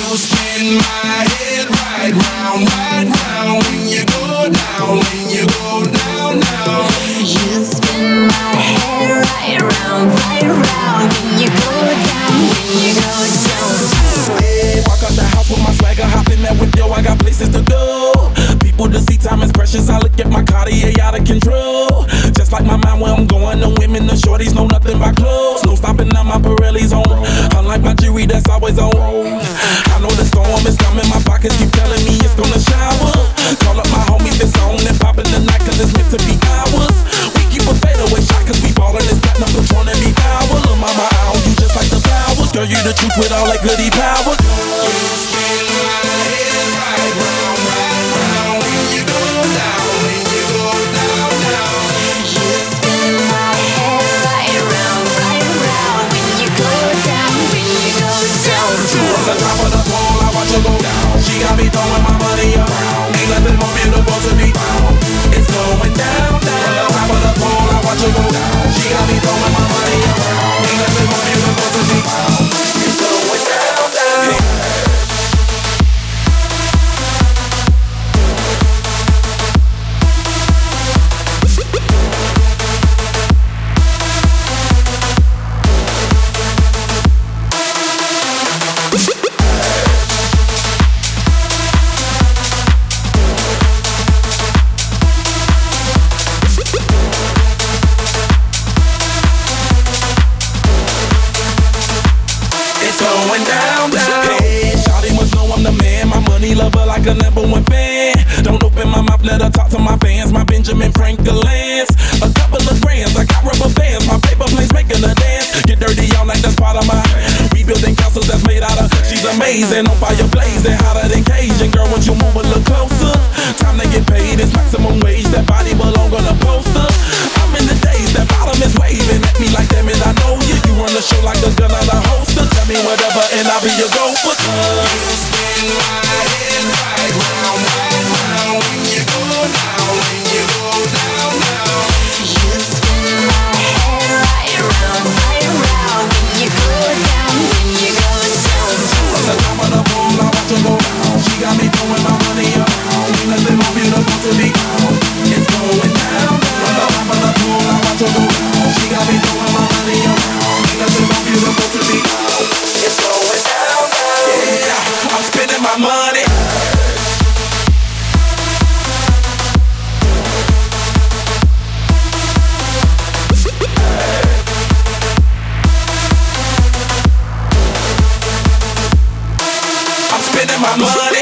You spin my head right round, right round when you go down, when you go down. You spin my head right round, right round when you go down, when you go down. Hey, walk out the house with my swagger, I got places to go. People to see, time is precious. I look at my Cartier out of control. Just like my mind, where I'm going, the women, the shorties know nothing about clothes. No stopping on my Pirelli's on. Unlike my jewelry, that's always on. Call up my homies, it's on and popping the night, cause it's meant to be ours. We keep a fadeaway shot, cause we ballin' this platinum, Patron be power. Lil' mama, I own you just like the flowers. Girl, you the truth with all that goody power. Going down, down. Hey, Shawty must know I'm the man. My money lover like a number one fan. Don't open my mouth, let her talk to my fans. My Benjamin Franklin's. A couple of grands, I got rubber bands. My paper planes making a dance. Get dirty, y'all like that's part of my rebuilding castles that's made out of. She's amazing, on fire blazing, hotter be your gopher. You my money.